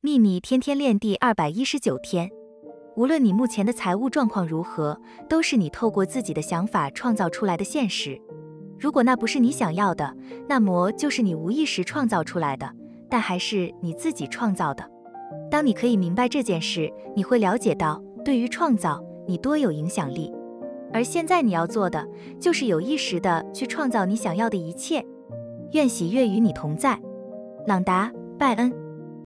秘密天天练第二百一十九天。无论你目前的财务状况如何都是你透过自己的想法创造出来的现实。如果那不是你想要的那么就是你无意识创造出来的但还是你自己创造的。当你可以明白这件事你会了解到对于创造你多有影响力。而现在你要做的就是有意识的去创造你想要的一切。愿喜悦与你同在。朗达拜恩。